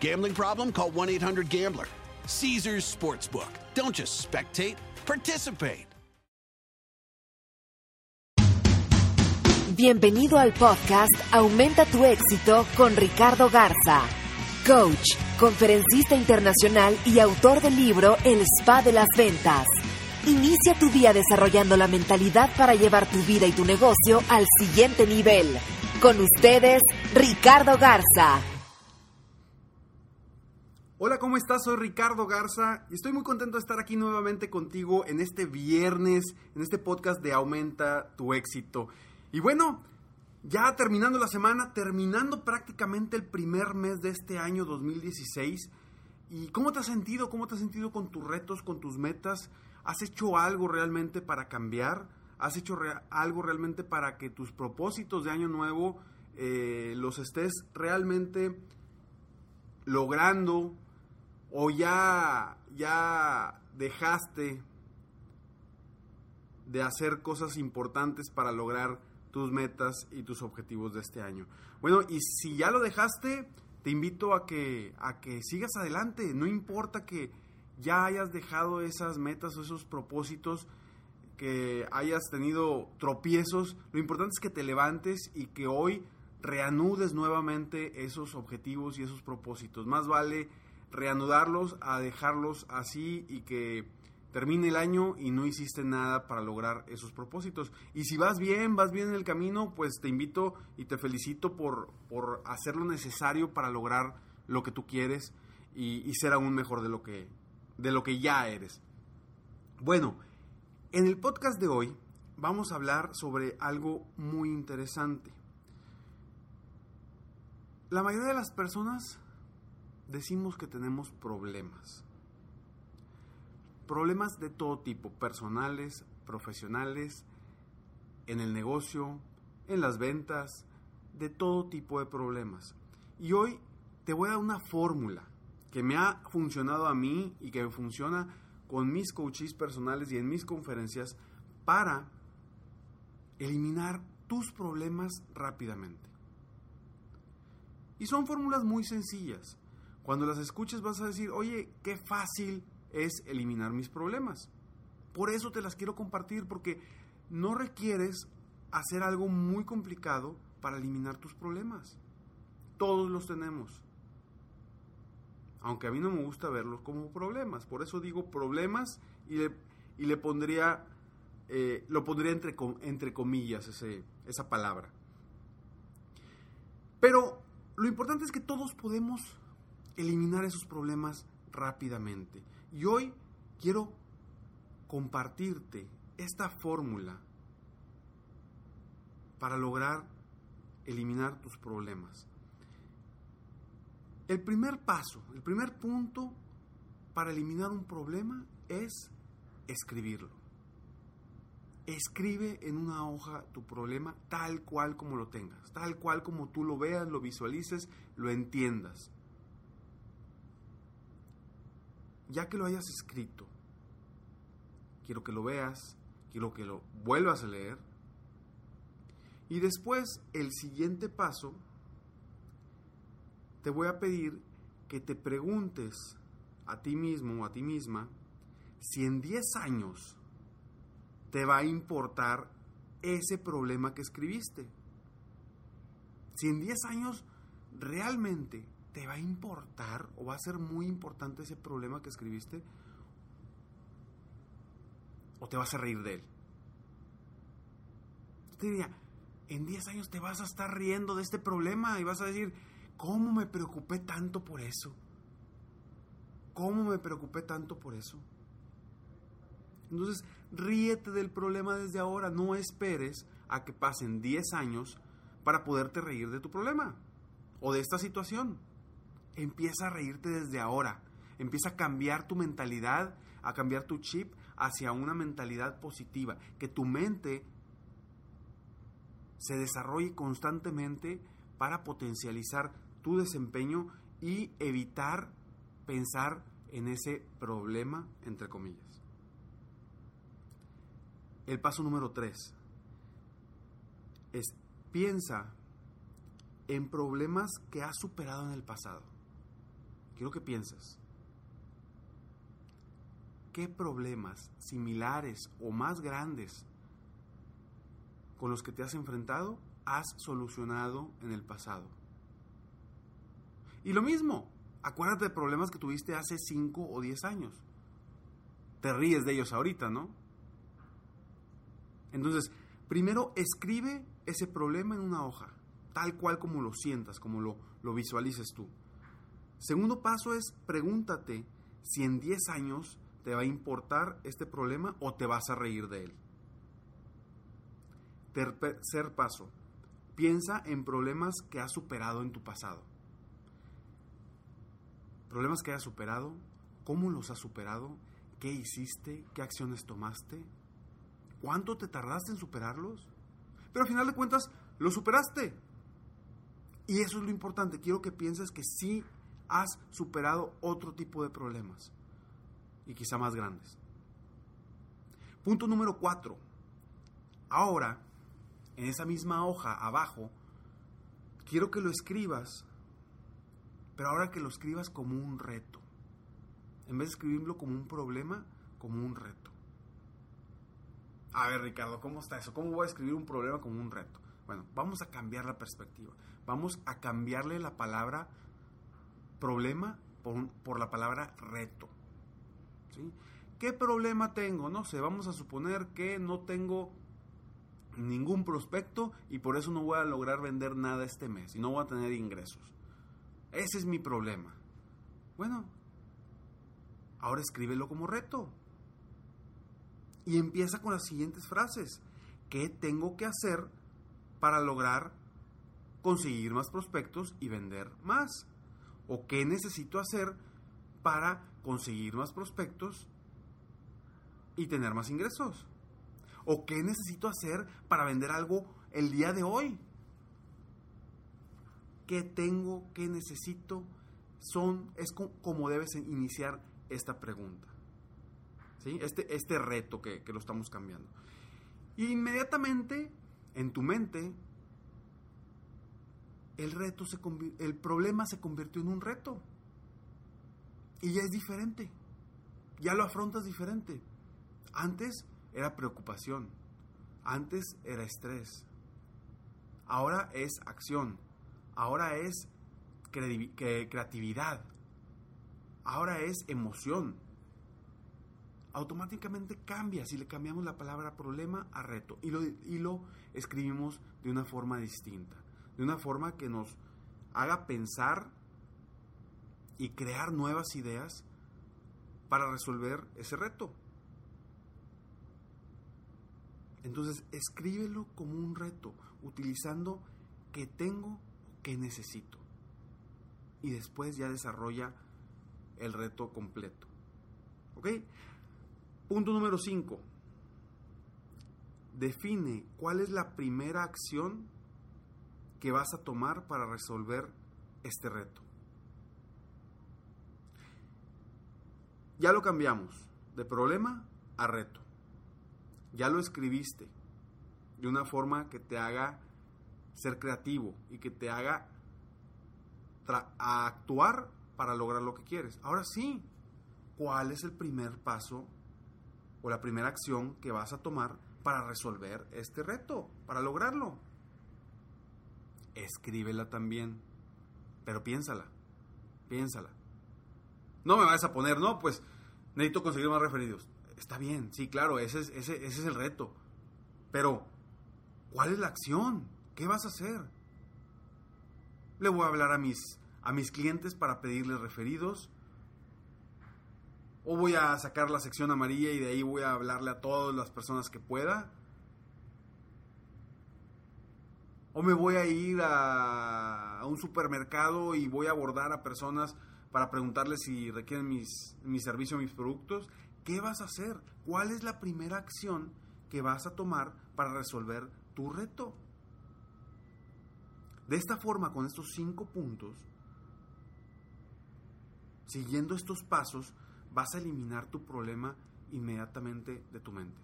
Gambling problem? Call 1 800 Gambler. Caesars Sportsbook. Don't just spectate, participate. Bienvenido al podcast Aumenta tu éxito con Ricardo Garza, coach, conferencista internacional y autor del libro El Spa de las Ventas. Inicia tu día desarrollando la mentalidad para llevar tu vida y tu negocio al siguiente nivel. Con ustedes, Ricardo Garza. Hola, ¿cómo estás? Soy Ricardo Garza y estoy muy contento de estar aquí nuevamente contigo en este viernes, en este podcast de Aumenta tu éxito. Y bueno, ya terminando la semana, terminando prácticamente el primer mes de este año 2016. ¿Y cómo te has sentido? ¿Cómo te has sentido con tus retos, con tus metas? ¿Has hecho algo realmente para cambiar? ¿Has hecho algo realmente para que tus propósitos de año nuevo eh, los estés realmente logrando? ¿O ya, ya dejaste de hacer cosas importantes para lograr tus metas y tus objetivos de este año. Bueno, y si ya lo dejaste, te invito a que, a que sigas adelante. No importa que ya hayas dejado esas metas o esos propósitos, que hayas tenido tropiezos. Lo importante es que te levantes y que hoy reanudes nuevamente esos objetivos y esos propósitos. Más vale reanudarlos a dejarlos así y que termine el año y no hiciste nada para lograr esos propósitos. Y si vas bien, vas bien en el camino, pues te invito y te felicito por, por hacer lo necesario para lograr lo que tú quieres y, ser aún mejor de lo, que, de lo que ya eres. Bueno, en el podcast de hoy vamos a hablar sobre algo muy interesante. La mayoría de las personas decimos que tenemos problemas problemas de todo tipo, personales, profesionales, en el negocio, en las ventas, de todo tipo de problemas. Y hoy te voy a dar una fórmula que me ha funcionado a mí y que funciona con mis coaches personales y en mis conferencias para eliminar tus problemas rápidamente. Y son fórmulas muy sencillas. Cuando las escuches vas a decir, oye, qué fácil es eliminar mis problemas. Por eso te las quiero compartir, porque no requieres hacer algo muy complicado para eliminar tus problemas. Todos los tenemos. Aunque a mí no me gusta verlos como problemas. Por eso digo problemas y le, y le pondría, eh, lo pondría entre, entre comillas ese, esa palabra. Pero lo importante es que todos podemos eliminar esos problemas rápidamente. Y hoy quiero compartirte esta fórmula para lograr eliminar tus problemas. El primer paso, el primer punto para eliminar un problema es escribirlo. Escribe en una hoja tu problema tal cual como lo tengas, tal cual como tú lo veas, lo visualices, lo entiendas. Ya que lo hayas escrito, quiero que lo veas, quiero que lo vuelvas a leer. Y después, el siguiente paso, te voy a pedir que te preguntes a ti mismo o a ti misma si en 10 años te va a importar ese problema que escribiste. Si en 10 años realmente ¿te va a importar o va a ser muy importante ese problema que escribiste? o te vas a reír de él? Yo te diría, en 10 años te vas a estar riendo de este problema y vas a decir, ¿cómo me preocupé tanto por eso? ¿Cómo me preocupé tanto por eso? Entonces, ríete del problema desde ahora, no esperes a que pasen 10 años para poderte reír de tu problema o de esta situación. Empieza a reírte desde ahora, empieza a cambiar tu mentalidad, a cambiar tu chip hacia una mentalidad positiva, que tu mente se desarrolle constantemente para potencializar tu desempeño y evitar pensar en ese problema, entre comillas. El paso número tres es piensa en problemas que has superado en el pasado. Quiero que pienses. ¿Qué problemas similares o más grandes con los que te has enfrentado has solucionado en el pasado? Y lo mismo, acuérdate de problemas que tuviste hace 5 o 10 años. Te ríes de ellos ahorita, ¿no? Entonces, primero escribe ese problema en una hoja, tal cual como lo sientas, como lo, lo visualices tú. Segundo paso es pregúntate si en 10 años te va a importar este problema o te vas a reír de él. Tercer paso, piensa en problemas que has superado en tu pasado. Problemas que hayas superado, cómo los has superado, qué hiciste, qué acciones tomaste, cuánto te tardaste en superarlos. Pero al final de cuentas, lo superaste. Y eso es lo importante. Quiero que pienses que sí has superado otro tipo de problemas. Y quizá más grandes. Punto número cuatro. Ahora, en esa misma hoja abajo, quiero que lo escribas, pero ahora que lo escribas como un reto. En vez de escribirlo como un problema, como un reto. A ver, Ricardo, ¿cómo está eso? ¿Cómo voy a escribir un problema como un reto? Bueno, vamos a cambiar la perspectiva. Vamos a cambiarle la palabra problema por, por la palabra reto. ¿sí? ¿Qué problema tengo? No sé, vamos a suponer que no tengo ningún prospecto y por eso no voy a lograr vender nada este mes y no voy a tener ingresos. Ese es mi problema. Bueno, ahora escríbelo como reto. Y empieza con las siguientes frases. ¿Qué tengo que hacer para lograr conseguir más prospectos y vender más? ¿O qué necesito hacer para conseguir más prospectos y tener más ingresos? ¿O qué necesito hacer para vender algo el día de hoy? ¿Qué tengo? ¿Qué necesito? Son, es como debes iniciar esta pregunta. ¿Sí? Este, este reto que, que lo estamos cambiando. Inmediatamente en tu mente el reto se el problema se convirtió en un reto. Y ya es diferente. Ya lo afrontas diferente. Antes era preocupación. Antes era estrés. Ahora es acción. Ahora es creatividad. Ahora es emoción. Automáticamente cambia si le cambiamos la palabra problema a reto y lo, y lo escribimos de una forma distinta. De una forma que nos haga pensar y crear nuevas ideas para resolver ese reto. Entonces, escríbelo como un reto, utilizando qué tengo, qué necesito. Y después ya desarrolla el reto completo. ¿Ok? Punto número 5. Define cuál es la primera acción que vas a tomar para resolver este reto. Ya lo cambiamos de problema a reto ya lo escribiste de una forma que te haga ser creativo y que te haga actuar para lograr lo que quieres. Ahora sí, ¿cuál es el primer paso o la primera acción que vas a tomar para resolver este reto, para lograrlo? Escríbela también, pero piénsala, piénsala. No me vas a poner, no, pues necesito conseguir más referidos está bien, sí, claro, ese es, ese, ese es el reto. Pero, ¿cuál es la acción? ¿Qué vas a hacer? Le voy a hablar a mis, a mis clientes para pedirles referidos. O voy a sacar la sección amarilla y de ahí voy a hablarle a todas las personas que pueda. O me voy a ir a, un supermercado y voy a abordar a personas para preguntarles si requieren mis, mi servicio, mis productos. ¿Qué vas a hacer? ¿Cuál es la primera acción que vas a tomar para resolver tu reto? De esta forma, con estos cinco puntos, siguiendo estos pasos, vas a eliminar tu problema inmediatamente de tu mente.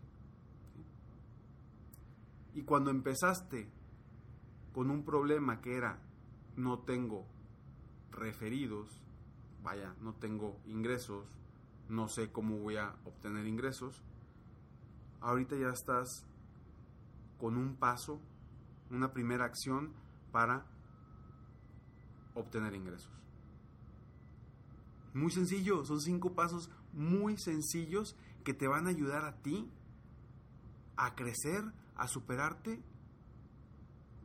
Y cuando empezaste con un problema que era no tengo referidos, vaya, no tengo ingresos, no sé cómo voy a obtener ingresos, ahorita ya estás con un paso, una primera acción para obtener ingresos. Muy sencillo, son cinco pasos muy sencillos que te van a ayudar a ti a crecer, a superarte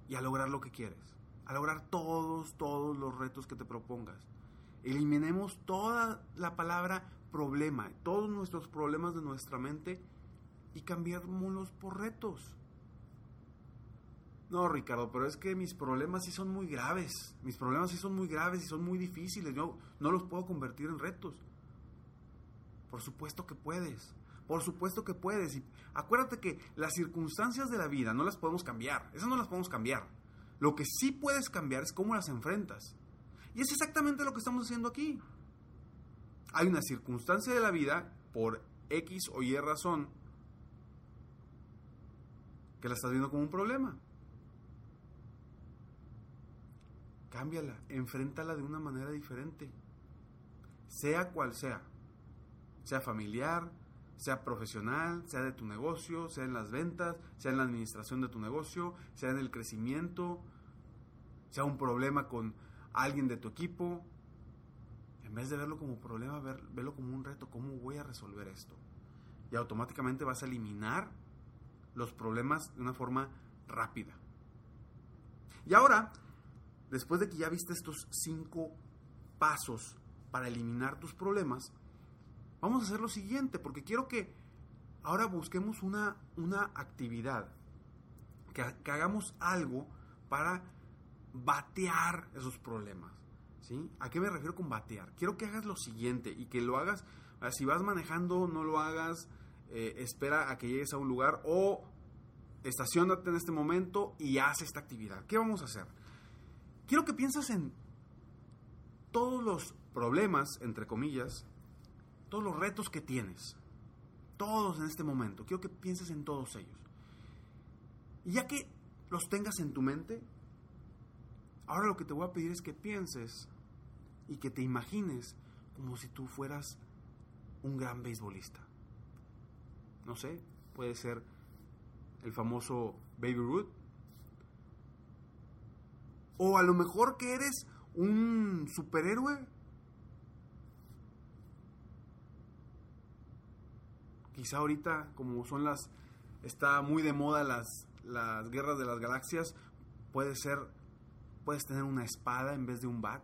y a lograr lo que quieres. A lograr todos, todos los retos que te propongas. Eliminemos toda la palabra problema, todos nuestros problemas de nuestra mente y cambiémoslos por retos. No, Ricardo, pero es que mis problemas sí son muy graves. Mis problemas sí son muy graves y son muy difíciles. Yo no los puedo convertir en retos. Por supuesto que puedes. Por supuesto que puedes. Y acuérdate que las circunstancias de la vida no las podemos cambiar. Esas no las podemos cambiar. Lo que sí puedes cambiar es cómo las enfrentas. Y es exactamente lo que estamos haciendo aquí. Hay una circunstancia de la vida, por X o Y razón, que la estás viendo como un problema. Cámbiala, enfréntala de una manera diferente. Sea cual sea. Sea familiar, sea profesional, sea de tu negocio, sea en las ventas, sea en la administración de tu negocio, sea en el crecimiento, sea un problema con alguien de tu equipo. En vez de verlo como problema, ver, verlo como un reto, ¿cómo voy a resolver esto? Y automáticamente vas a eliminar los problemas de una forma rápida. Y ahora, después de que ya viste estos cinco pasos para eliminar tus problemas, vamos a hacer lo siguiente, porque quiero que ahora busquemos una, una actividad, que, hagamos algo para batear esos problemas. ¿sí? ¿A qué me refiero con batear? Quiero que hagas lo siguiente y que lo hagas, si vas manejando, no lo hagas, eh, espera a que llegues a un lugar o estacionate en este momento y haz esta actividad. ¿Qué vamos a hacer? Quiero que pienses en todos los problemas, entre comillas, todos los retos que tienes. Todos en este momento. Quiero que pienses en todos ellos. Y ya que los tengas en tu mente, ahora lo que te voy a pedir es que pienses y que te imagines como si tú fueras un gran beisbolista. No sé, puede ser el famoso Baby Ruth, o a lo mejor que eres un superhéroe. Quizá ahorita, como son las. Está muy de moda las, las guerras de las galaxias. Puede ser. Puedes tener una espada en vez de un bat.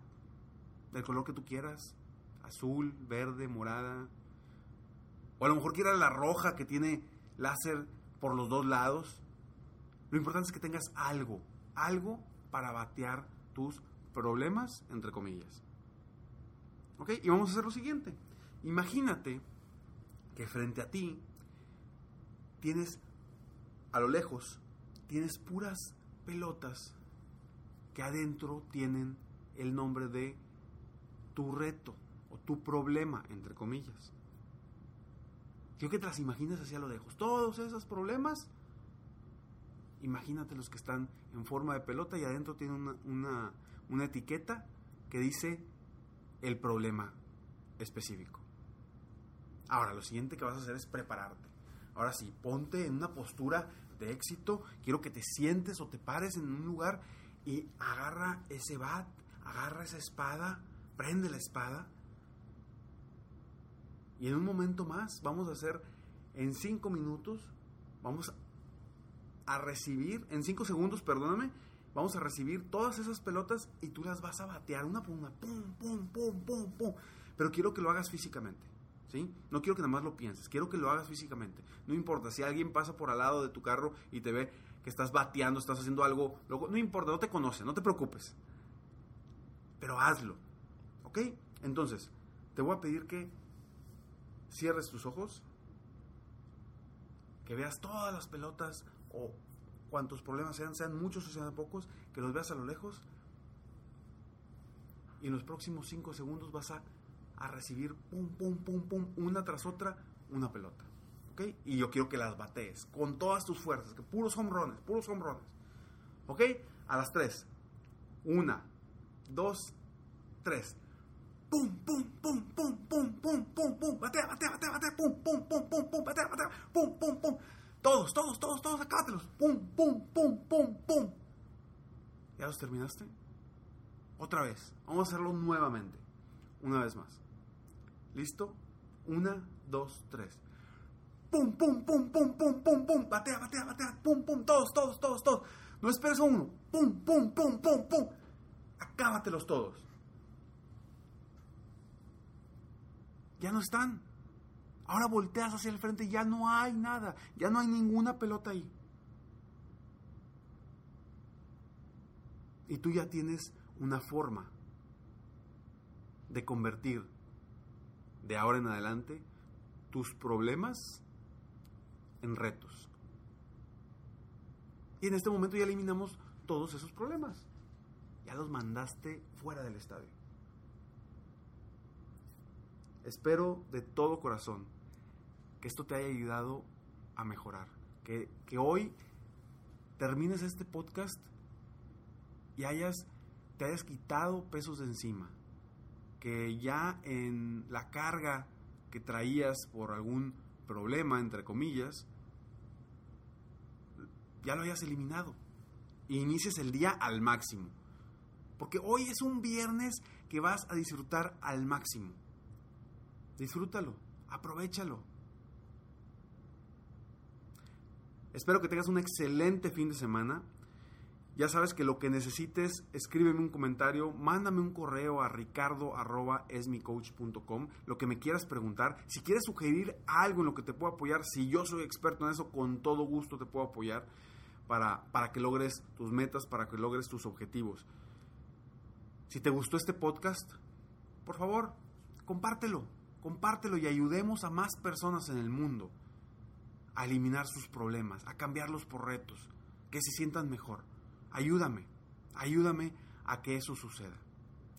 Del color que tú quieras. Azul, verde, morada. O a lo mejor quieras la roja que tiene láser por los dos lados. Lo importante es que tengas algo. Algo para batear tus problemas, entre comillas. ¿Ok? Y vamos a hacer lo siguiente. Imagínate que frente a ti tienes, a lo lejos, tienes puras pelotas que adentro tienen el nombre de tu reto o tu problema, entre comillas. Quiero que te las imagines hacia lo lejos. Todos esos problemas imagínate los que están en forma de pelota y adentro tienen una, una, etiqueta que dice el problema específico. Ahora, lo siguiente que vas a hacer es prepararte. Ahora sí, ponte en una postura de éxito. Quiero que te sientes o te pares en un lugar y agarra ese bat, agarra esa espada, prende la espada. Y en un momento más vamos a hacer en cinco minutos vamos a recibir, en cinco segundos, perdóname, vamos a recibir todas esas pelotas y tú las vas a batear una por una, pum, pum, pum, pum, pum. Pero quiero que lo hagas físicamente. No quiero que nada más lo pienses, quiero que lo hagas físicamente. No importa, si alguien pasa por al lado de tu carro y te ve que estás bateando, estás haciendo algo, no importa, no te conoce, no te preocupes. Pero hazlo. ¿Ok? Entonces, te voy a pedir que cierres tus ojos, que veas todas las pelotas o cuantos problemas sean, sean muchos o sean pocos, que los veas a lo lejos y en los próximos 5 segundos vas a a recibir pum, pum, pum, pum, una tras otra, una pelota. ¿Ok? Y yo quiero que las batees con todas tus fuerzas, que puros hombrones, puros hombrones. ¿Ok? A las tres. Una, dos, tres. Pum, pum, pum, pum, pum, pum, pum, pum. Batea, batea, batea, batea. Pum, pum, pum, pum, pum. Batea, batea. Pum, pum, pum. Todos, todos, todos, todos, acábatelos. Pum, pum, pum, pum, pum. ¿Ya los terminaste? Otra vez. Vamos a hacerlo nuevamente. Una vez más. ¿Listo? Una, dos, tres. Pum, pum, pum, pum, pum, pum, pum. Batea, batea, batea. Pum, pum. Todos, todos, todos, todos. No esperes a uno. Pum, pum, pum, pum, pum. Acábatelos todos. Ya no están. Ahora volteas hacia el frente y ya no hay nada. Ya no hay ninguna pelota ahí. Y tú ya tienes una forma de convertir de ahora en adelante tus problemas en retos. Y en este momento ya eliminamos todos esos problemas. Ya los mandaste fuera del estadio. Espero de todo corazón que esto te haya ayudado a mejorar. Que, que hoy termines este podcast y hayas, te hayas quitado pesos de encima que ya en la carga que traías por algún problema, entre comillas, ya lo hayas eliminado. Inicies el día al máximo. Porque hoy es un viernes que vas a disfrutar al máximo. Disfrútalo, aprovechalo. Espero que tengas un excelente fin de semana. Ya sabes que lo que necesites, escríbeme un comentario, mándame un correo a ricardo.esmicoach.com, lo que me quieras preguntar. Si quieres sugerir algo en lo que te puedo apoyar, si yo soy experto en eso, con todo gusto te puedo apoyar para, para que logres tus metas, para que logres tus objetivos. Si te gustó este podcast, por favor, compártelo, compártelo y ayudemos a más personas en el mundo a eliminar sus problemas, a cambiarlos por retos, que se sientan mejor. Ayúdame, ayúdame a que eso suceda.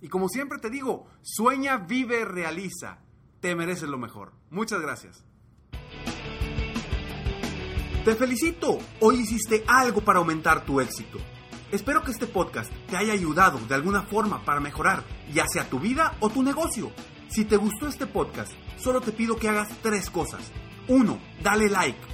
Y como siempre te digo, sueña, vive, realiza. Te mereces lo mejor. Muchas gracias. Te felicito. Hoy hiciste algo para aumentar tu éxito. Espero que este podcast te haya ayudado de alguna forma para mejorar ya sea tu vida o tu negocio. Si te gustó este podcast, solo te pido que hagas tres cosas. Uno, Dale like.